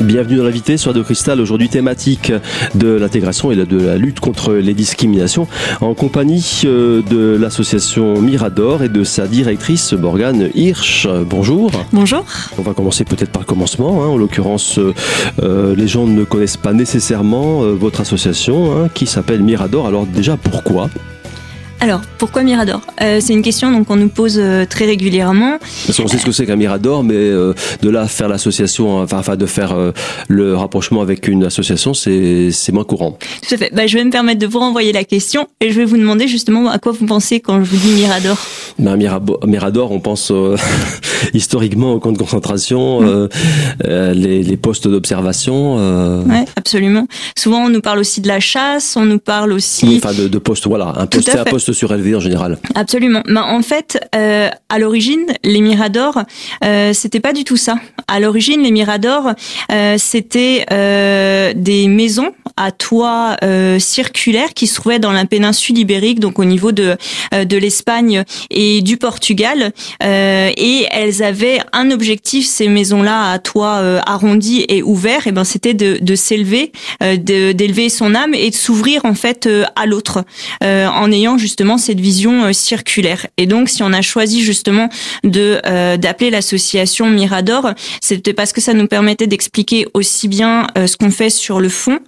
Bienvenue dans l'invité sur Radio Cristal, aujourd'hui thématique de l'intégration et de la lutte contre les discriminations, en compagnie euh, de l'association Mirador et de sa directrice Morgane Hirsch. Bonjour. Bonjour. On va commencer peut-être par le commencement. Hein. En l'occurrence, euh, euh, les gens ne connaissent pas nécessairement votre association hein, qui s'appelle Mirador. Alors déjà, pourquoi? Alors, pourquoi Mirador? Euh, C'est une question donc on nous pose euh, très régulièrement. Parce qu'on sait ce que c'est qu'un Mirador, mais euh, de là faire l'association, enfin, enfin de faire le rapprochement avec une association, c'est moins courant. Tout à fait. Bah, je vais me permettre de vous renvoyer la question et je vais vous demander justement à quoi vous pensez quand je vous dis Mirador? Ben, Mirador, on pense historiquement au camp de concentration, mmh. les, les, postes d'observation. Oui, absolument. Souvent, on nous parle aussi de la chasse, on nous parle aussi. Oui, enfin de, de postes, voilà, un poste, un poste surélevé en général. Absolument. Mais en fait, euh, à l'origine, les miradors, euh, c'était pas du tout ça. À l'origine, les miradors, euh, c'était euh, des maisons à toit euh, circulaire qui se trouvaient dans la péninsule ibérique, donc au niveau de euh, de l'Espagne et du Portugal. et elles avaient un objectif, ces maisons-là à toit arrondi et ouvert. Et ben, c'était de, de s'élever, d'élever son âme et de s'ouvrir en fait à l'autre, en ayant justement cette vision euh, circulaire. Et donc, si on a choisi justement de euh, d'appeler l'association Mirador, c'était parce que ça nous permettait d'expliquer aussi bien euh, ce qu'on fait sur le fond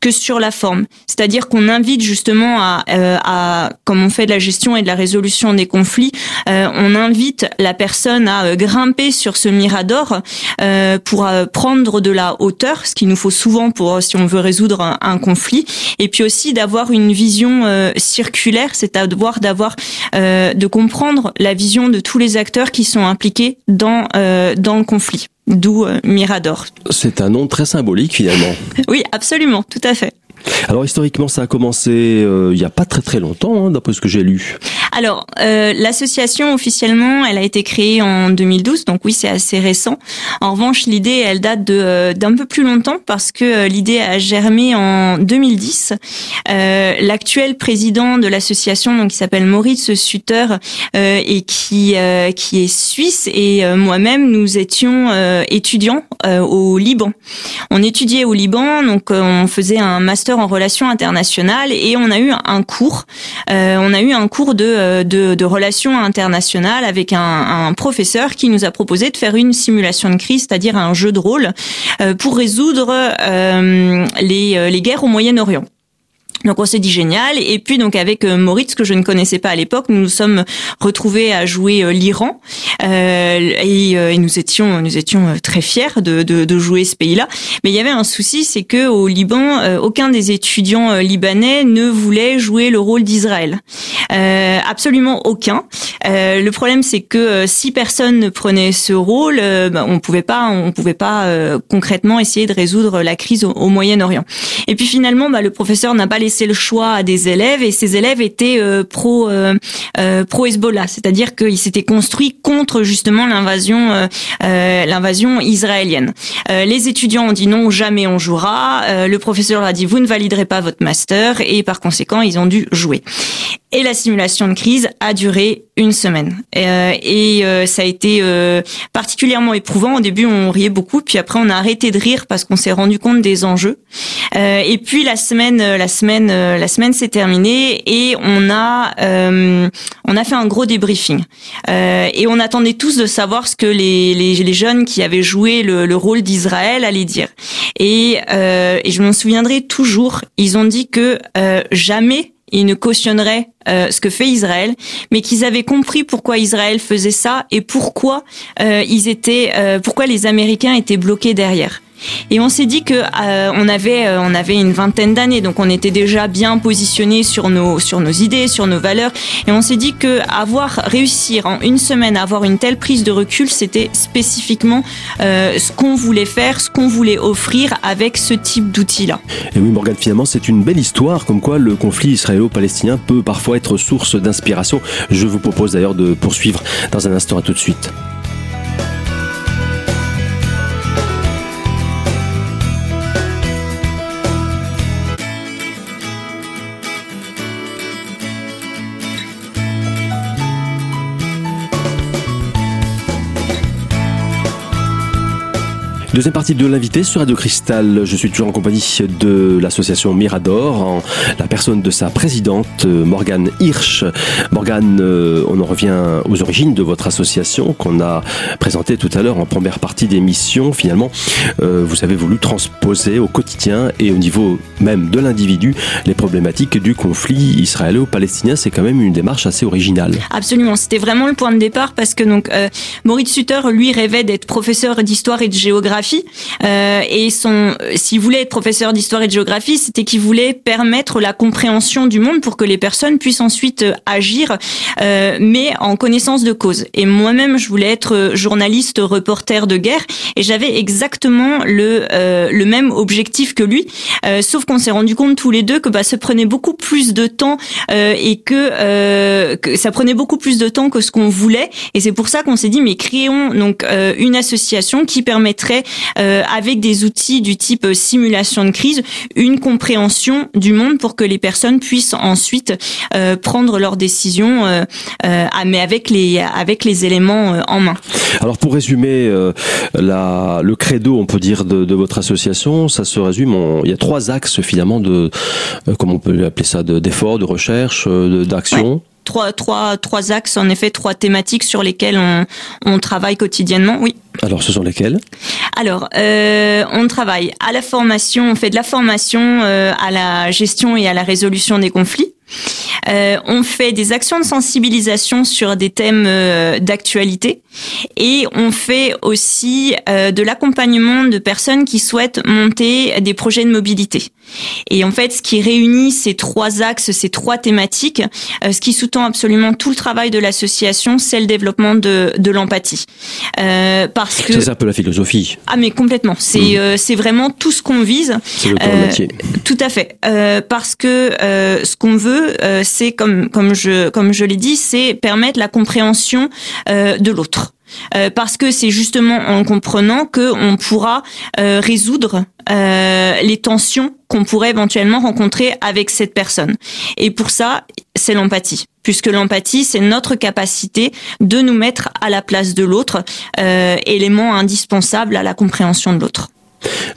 que sur la forme. C'est-à-dire qu'on invite justement à, à, comme on fait de la gestion et de la résolution des conflits, on invite la personne à grimper sur ce Mirador pour prendre de la hauteur, ce qu'il nous faut souvent pour si on veut résoudre un, un conflit, et puis aussi d'avoir une vision circulaire, c'est à devoir d'avoir euh, de comprendre la vision de tous les acteurs qui sont impliqués dans euh, dans le conflit. D'où euh, Mirador. C'est un nom très symbolique finalement. oui, absolument, tout à fait. Alors historiquement, ça a commencé euh, il n'y a pas très très longtemps, hein, d'après ce que j'ai lu. Alors euh, l'association officiellement, elle a été créée en 2012, donc oui, c'est assez récent. En revanche, l'idée, elle date de euh, d'un peu plus longtemps parce que l'idée a germé en 2010. L'actuel président de l'association, donc qui s'appelle Maurice Sutter et qui qui est suisse, et moi-même, nous étions étudiants au Liban. On étudiait au Liban, donc on faisait un master en relations internationales et on a eu un cours. Euh, on a eu un cours de, de, relations internationales avec un, professeur qui nous a proposé de faire une simulation de crise, c'est-à-dire un jeu de rôle euh, pour résoudre euh, les, les guerres au Moyen-Orient. Donc on s'est dit génial. Et puis donc avec euh, Moritz que je ne connaissais pas à l'époque nous nous sommes retrouvés à jouer euh, l'Iran. Euh, et, et, nous étions nous étions très fiers de, de, de jouer ce pays-là. Mais il y avait un souci c'est que au Liban aucun des étudiants libanais ne voulait jouer le rôle d'Israël. Absolument aucun. Le problème c'est que si personne ne prenait ce rôle ben, on pouvait pas on pouvait pas concrètement essayer de résoudre la crise au, Moyen-Orient. Et puis finalement bah, le professeur n'a pas laissé le choix des élèves et ces élèves étaient euh, pro euh, euh, c'est-à-dire qu'ils s'étaient construits contre justement l'invasion l'invasion israélienne. les étudiants ont dit non, jamais on jouera. le professeur a dit vous ne validerez pas votre master et par conséquent ils ont dû jouer. Et la simulation de crise a duré une semaine. Euh, et euh, ça a été euh, particulièrement éprouvant. Au début, on riait beaucoup, puis après, on a arrêté de rire parce qu'on s'est rendu compte des enjeux. et puis la semaine, la semaine, la semaine s'est terminée et on a, on a fait un gros débriefing. et on attendait tous de savoir ce que les, les, les jeunes qui avaient joué le, le rôle d'Israël allaient dire. Et, et je m'en souviendrai toujours. Ils ont dit que jamais ils ne cautionneraient euh, ce que fait Israël, mais qu'ils avaient compris pourquoi Israël faisait ça et pourquoi euh, ils étaient, euh, pourquoi les Américains étaient bloqués derrière. Et on s'est dit que euh, on avait euh, on avait une vingtaine d'années, donc on était déjà bien positionné sur nos sur nos idées, sur nos valeurs. Et on s'est dit que avoir réussir en une semaine à avoir une telle prise de recul, c'était spécifiquement euh, ce qu'on voulait faire, ce qu'on voulait offrir avec ce type d'outils-là. Et oui, Morgane, finalement, c'est une belle histoire, comme quoi le conflit israélo-palestinien peut parfois être source d'inspiration. Je vous propose d'ailleurs de poursuivre dans un instant. À tout de suite. Deuxième partie de l'invité sur Radio Cristal. Je suis toujours en compagnie de l'association Mirador, en la personne de sa présidente, Morgane Hirsch. Morgane, euh, on en revient aux origines de votre association qu'on a présentée tout à l'heure en première partie d'émission. Finalement, euh, vous avez voulu transposer au quotidien et au niveau même de l'individu les problématiques du conflit israélo-palestinien. C'est quand même une démarche assez originale. Absolument, c'était vraiment le point de départ parce que donc euh, Maurice Sutter, lui, rêvait d'être professeur d'histoire et de géographie. Euh, et son, euh, s'il voulait être professeur d'histoire et de géographie, c'était qu'il voulait permettre la compréhension du monde pour que les personnes puissent ensuite euh, agir, euh, mais en connaissance de cause. Et moi-même, je voulais être journaliste, reporter de guerre, et j'avais exactement le euh, le même objectif que lui, euh, sauf qu'on s'est rendu compte tous les deux que bah, ça prenait beaucoup plus de temps et que, que ça prenait beaucoup plus de temps que ce qu'on voulait. Et c'est pour ça qu'on s'est dit mais créons donc une association qui permettrait euh, avec des outils du type euh, simulation de crise, une compréhension du monde pour que les personnes puissent ensuite euh, prendre leurs décisions, mais avec les avec les éléments en main. Alors pour résumer la, le credo, on peut dire de, de votre association, ça se résume en il y a trois axes finalement de comment on peut appeler ça d'efforts, de, recherche, d'action trois, trois, trois axes, en effet, trois thématiques sur lesquelles on, on travaille quotidiennement, oui. Alors, ce sont lesquelles? Alors, euh, on travaille à la formation, on fait de la formation euh, à la gestion et à la résolution des conflits. Euh, on fait des actions de sensibilisation sur des thèmes euh, d'actualité et on fait aussi euh, de l'accompagnement de personnes qui souhaitent monter des projets de mobilité. Et en fait, ce qui réunit ces trois axes, ces trois thématiques, ce qui sous-tend absolument tout le travail de l'association, c'est le développement de, de l'empathie. parce que c'est un peu la philosophie. Ah mais complètement. C'est mmh. c'est vraiment tout ce qu'on vise. C'est le métier. Tout à fait. parce que ce qu'on veut, c'est comme comme je comme je l'ai dit, c'est permettre la compréhension euh, de l'autre. Euh, parce que c'est justement en comprenant que on pourra euh, résoudre les tensions qu'on pourrait éventuellement rencontrer avec cette personne. Et pour ça, c'est l'empathie, puisque l'empathie, c'est notre capacité de nous mettre à la place de l'autre, élément indispensable à la compréhension de l'autre.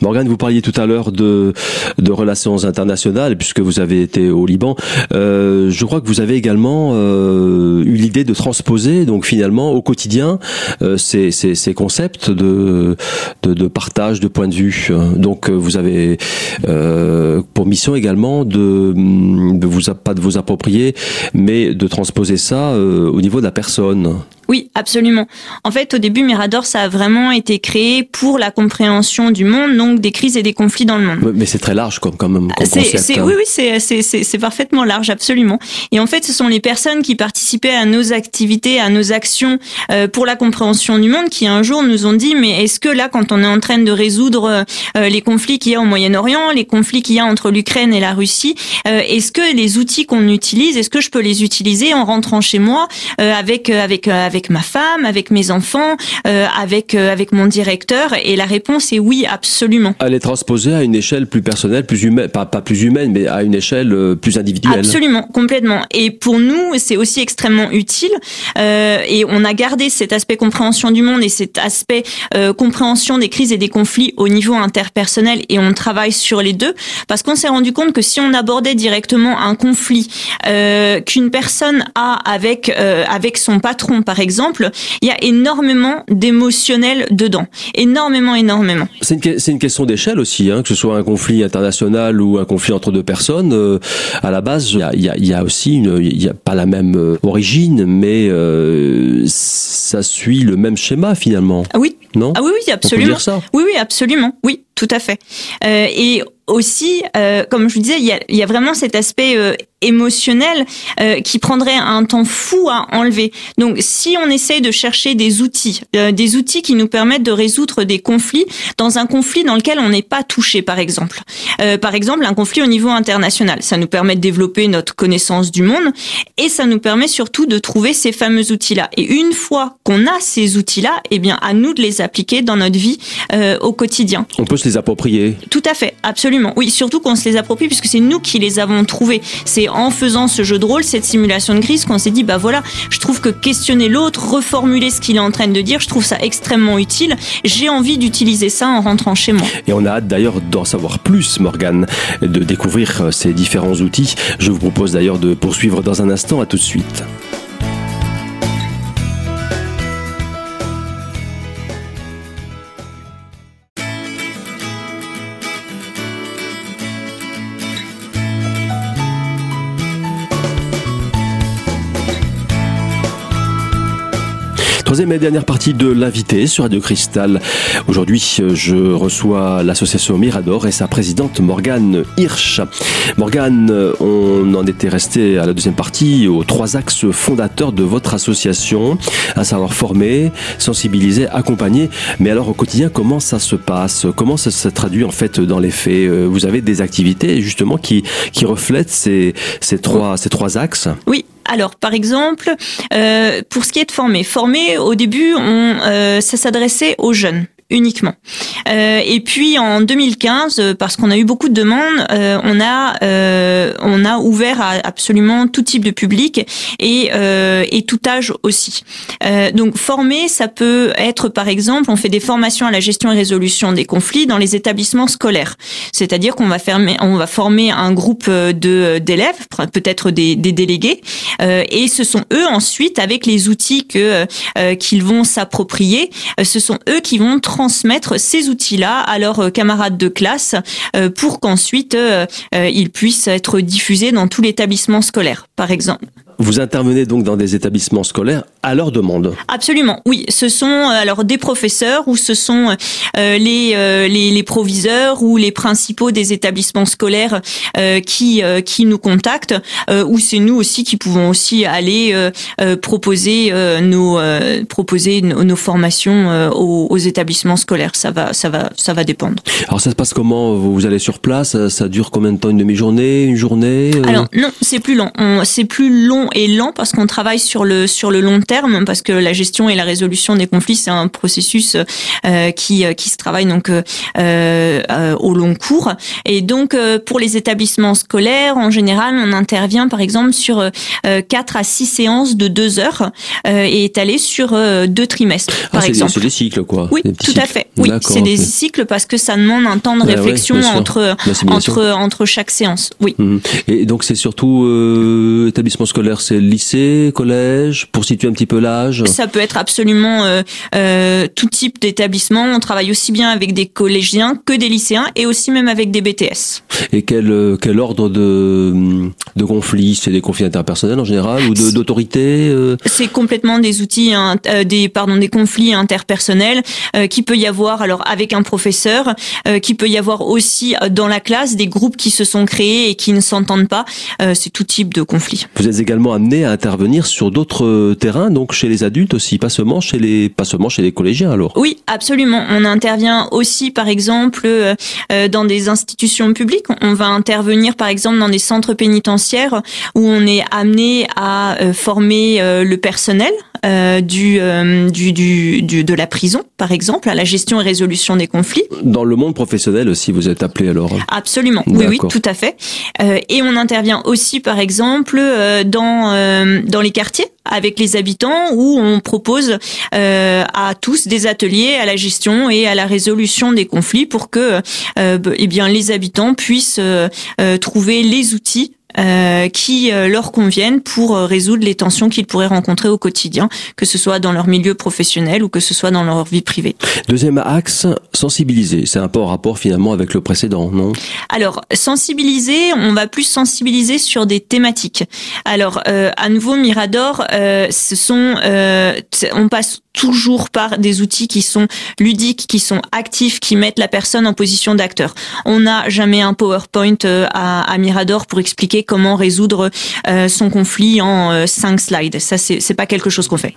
Morgane, vous parliez tout à l'heure de, de relations internationales, puisque vous avez été au Liban. Euh, je crois que vous avez également euh, eu l'idée de transposer, donc finalement, au quotidien, euh, ces, ces, concepts de, de, partage de points de vue. Donc, vous avez pour mission également de, de vous pas de vous approprier, mais de transposer ça au niveau de la personne. Oui, absolument. En fait, au début, Mirador, ça a vraiment été créé pour la compréhension du monde, donc des crises et des conflits dans le monde. Mais c'est très large comme, quand même. Comme concept, hein. Oui, oui, c'est parfaitement large, absolument. Et en fait, ce sont les personnes qui participaient à nos activités, à nos actions euh, pour la compréhension du monde, qui un jour nous ont dit, mais est-ce que là, quand on est en train de résoudre euh, les conflits qu'il y a au Moyen-Orient, les conflits qu'il y a entre l'Ukraine et la Russie, euh, est-ce que les outils qu'on utilise, est-ce que je peux les utiliser en rentrant chez moi avec avec avec avec ma femme, avec mes enfants, euh, avec euh, avec mon directeur? Et la réponse est oui, absolument. Elle est transposée à une échelle plus personnelle, plus humaine, pas, pas plus humaine, mais à une échelle euh, plus individuelle. Absolument, complètement. Et pour nous, c'est aussi extrêmement utile. et on a gardé cet aspect compréhension du monde et cet aspect compréhension des crises et des conflits au niveau interpersonnel. Et on travaille sur les deux parce qu'on s'est rendu compte que si on abordait directement un conflit qu'une personne a avec avec son patron, par exemple, il y a énormément d'émotionnel dedans. Énormément, énormément. C'est une, une, question d'échelle aussi, hein, que ce soit un conflit international ou un conflit entre deux personnes. Euh, à la base, il y a, aussi il y a pas la même euh, origine, mais euh, ça suit le même schéma finalement. Ah oui. Non. Ah oui, oui, absolument. On peut dire ça. Oui, oui, absolument. Oui, tout à fait. Euh, et aussi, euh, comme je vous disais, il y a, y a, vraiment cet aspect euh, émotionnel euh, qui prendrait un temps fou à enlever. Donc, si on essaye de chercher des outils, euh, des outils qui nous permettent de résoudre des conflits dans un conflit dans lequel on n'est pas touché, par exemple. Euh, par exemple, un conflit au niveau international, ça nous permet de développer notre connaissance du monde et ça nous permet surtout de trouver ces fameux outils-là. Et une fois qu'on a ces outils-là, eh bien, à nous de les les appliquer dans notre vie euh, au quotidien. On peut se les approprier. Tout à fait, absolument. Oui, surtout qu'on se les approprie puisque c'est nous qui les avons trouvés. C'est en faisant ce jeu de rôle, cette simulation de crise, qu'on s'est dit bah voilà, je trouve que questionner l'autre, reformuler ce qu'il est en train de dire, je trouve ça extrêmement utile. J'ai envie d'utiliser ça en rentrant chez moi. Et on a hâte d'ailleurs d'en savoir plus, Morgane, de découvrir euh, ces différents outils. Je vous propose d'ailleurs de poursuivre dans un instant. À tout de suite. Troisième et dernière partie de l'invité sur Radio Cristal. Aujourd'hui, je reçois l'association Mirador et sa présidente Morgane Hirsch. Morgane, on en était resté à la deuxième partie aux trois axes fondateurs de votre association, à savoir former, sensibiliser, accompagner. Mais alors au quotidien, comment ça se passe? Comment ça se traduit en fait dans les faits? Vous avez des activités justement qui, qui reflètent ces, ces, trois, ces trois axes? Oui, alors, par exemple, euh, pour ce qui est de former, former au début, on, euh, ça s'adressait aux jeunes uniquement. Euh, et puis en 2015, euh, parce qu'on a eu beaucoup de demandes, euh, on a euh, on a ouvert à absolument tout type de public et et tout âge aussi. donc former, ça peut être par exemple, on fait des formations à la gestion et résolution des conflits dans les établissements scolaires. C'est-à-dire qu'on va fermer, on va former un groupe de d'élèves, peut-être des, des délégués, et ce sont eux ensuite avec les outils que qu'ils vont s'approprier, ce sont eux qui vont transmettre ces outils-là à leurs euh, camarades de classe euh, pour qu'ensuite euh, ils puissent être diffusés dans tout l'établissement scolaire, par exemple. Vous intervenez donc dans des établissements scolaires à leur demande. Absolument, oui. Ce sont euh, alors des professeurs ou ce sont euh, les, euh, les, les proviseurs ou les principaux des établissements scolaires qui qui nous contactent ou c'est nous aussi qui pouvons aussi aller proposer nos proposer nos, nos formations aux, aux, établissements scolaires. Ça va ça va ça va dépendre. Alors ça se passe comment? Vous allez sur place Ça dure combien de temps? Une demi-journée? Une journée Alors non, c'est plus long. C'est plus long et lent parce qu'on travaille sur le sur le long terme parce que la gestion et la résolution des conflits c'est un processus euh, qui qui se travaille donc euh, euh, au long cours et donc pour les établissements scolaires en général on intervient par exemple sur quatre à six séances de deux heures et étalées sur deux trimestres ah, par exemple. C'est des cycles quoi. Oui, tout à fait. Oui, c'est des cycles parce que ça demande un temps de réflexion entre entre entre chaque séance. Oui. Mmh. Et donc c'est surtout établissement scolaire c'est lycée, collège, pour situer un petit peu l'âge Ça peut être absolument euh, euh, tout type d'établissement. On travaille aussi bien avec des collégiens que des lycéens et aussi même avec des BTS. Et quel, euh, quel ordre de, de conflits? C'est des conflits interpersonnels en général ou d'autorité C'est complètement des outils, des, pardon, des conflits interpersonnels qui peut y avoir alors avec un professeur, qui peut y avoir aussi dans la classe des groupes qui se sont créés et qui ne s'entendent pas. C'est tout type de conflits. Vous êtes également amené à intervenir sur d'autres euh, terrains, donc chez les adultes aussi, pas seulement chez les, pas seulement chez les collégiens alors. Oui, absolument. On intervient aussi, par exemple, euh, euh, dans des institutions publiques. On va intervenir, par exemple, dans des centres pénitentiaires où on est amené à former le personnel du, du, du, du, de la prison, par exemple, à la gestion et résolution des conflits. Dans le monde professionnel aussi, vous êtes appelé alors. Absolument. Oui, oui, tout à fait. et on intervient aussi, par exemple, dans euh, dans, les quartiers avec les habitants où on propose euh, à tous des ateliers à la gestion et à la résolution des conflits pour que euh, eh bien les habitants puissent trouver les outils euh, qui euh, leur conviennent pour euh, résoudre les tensions qu'ils pourraient rencontrer au quotidien, que ce soit dans leur milieu professionnel ou que ce soit dans leur vie privée. Deuxième axe, sensibiliser. C'est un peu en rapport finalement avec le précédent, non? Alors, sensibiliser, on va plus sensibiliser sur des thématiques. Alors, euh, à nouveau, Mirador, ce sont, on passe toujours par des outils qui sont ludiques, qui sont actifs, qui mettent la personne en position d'acteur. On n'a jamais un PowerPoint à, à Mirador pour expliquer comment résoudre euh, son conflit en euh, cinq slides. Ça, c'est pas quelque chose qu'on fait.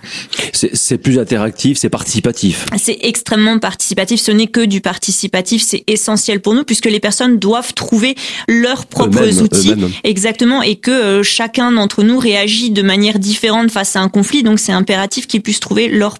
C'est plus interactif, c'est participatif. C'est extrêmement participatif. Ce n'est que du participatif. C'est essentiel pour nous puisque les personnes doivent trouver leurs propres outils. Exactement. Et que euh, chacun d'entre nous réagit de manière différente face à un conflit. Donc, c'est impératif qu'ils puissent trouver leurs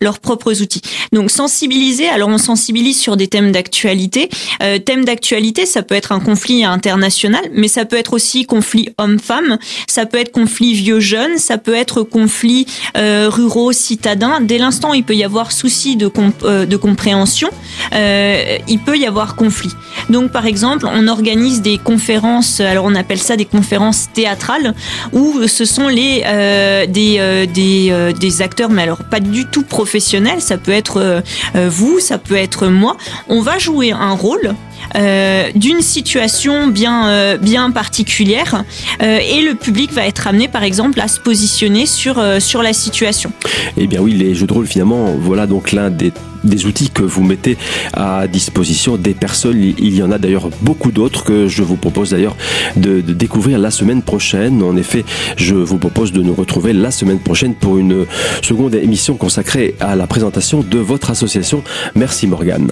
leurs propres outils. Donc sensibiliser. Alors on sensibilise sur des thèmes d'actualité. Euh, thème d'actualité, ça peut être un conflit international, mais ça peut être aussi conflit homme-femme. Ça peut être conflit vieux-jeune. Ça peut être conflit euh, ruraux citadins. Dès l'instant il peut y avoir souci de, euh, de compréhension, euh, il peut y avoir conflit. Donc par exemple, on organise des conférences. Alors on appelle ça des conférences théâtrales où ce sont les euh, des euh, des, des acteurs, mais alors pas du tout professionnels. Ça peut être vous, ça peut être moi. On va jouer un rôle euh, d'une situation bien euh, bien particulière euh, et le public va être amené par exemple à se positionner sur sur la situation. Eh bien oui, les jeux de rôle finalement, voilà donc l'un des des outils que vous mettez à disposition des personnes. Il y en a d'ailleurs beaucoup d'autres que je vous propose d'ailleurs de, de, découvrir la semaine prochaine. En effet, je vous propose de nous retrouver la semaine prochaine pour une seconde émission consacrée à la présentation de votre association. Merci Morgane.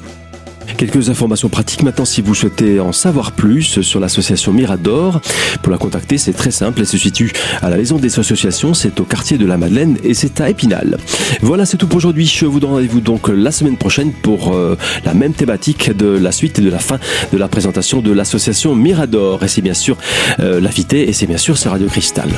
Quelques informations pratiques maintenant si vous souhaitez en savoir plus sur l'association Mirador. Pour la contacter, c'est très simple. Elle se situe à la maison des associations. C'est au quartier de la Madeleine et c'est à Épinal. Voilà, c'est tout pour aujourd'hui. Je vous donne rendez-vous donc la semaine prochaine pour euh, la même thématique de la suite et de la fin de la présentation de l'association Mirador. Et c'est bien sûr euh, l'invité et c'est bien sûr ce Radio Cristal.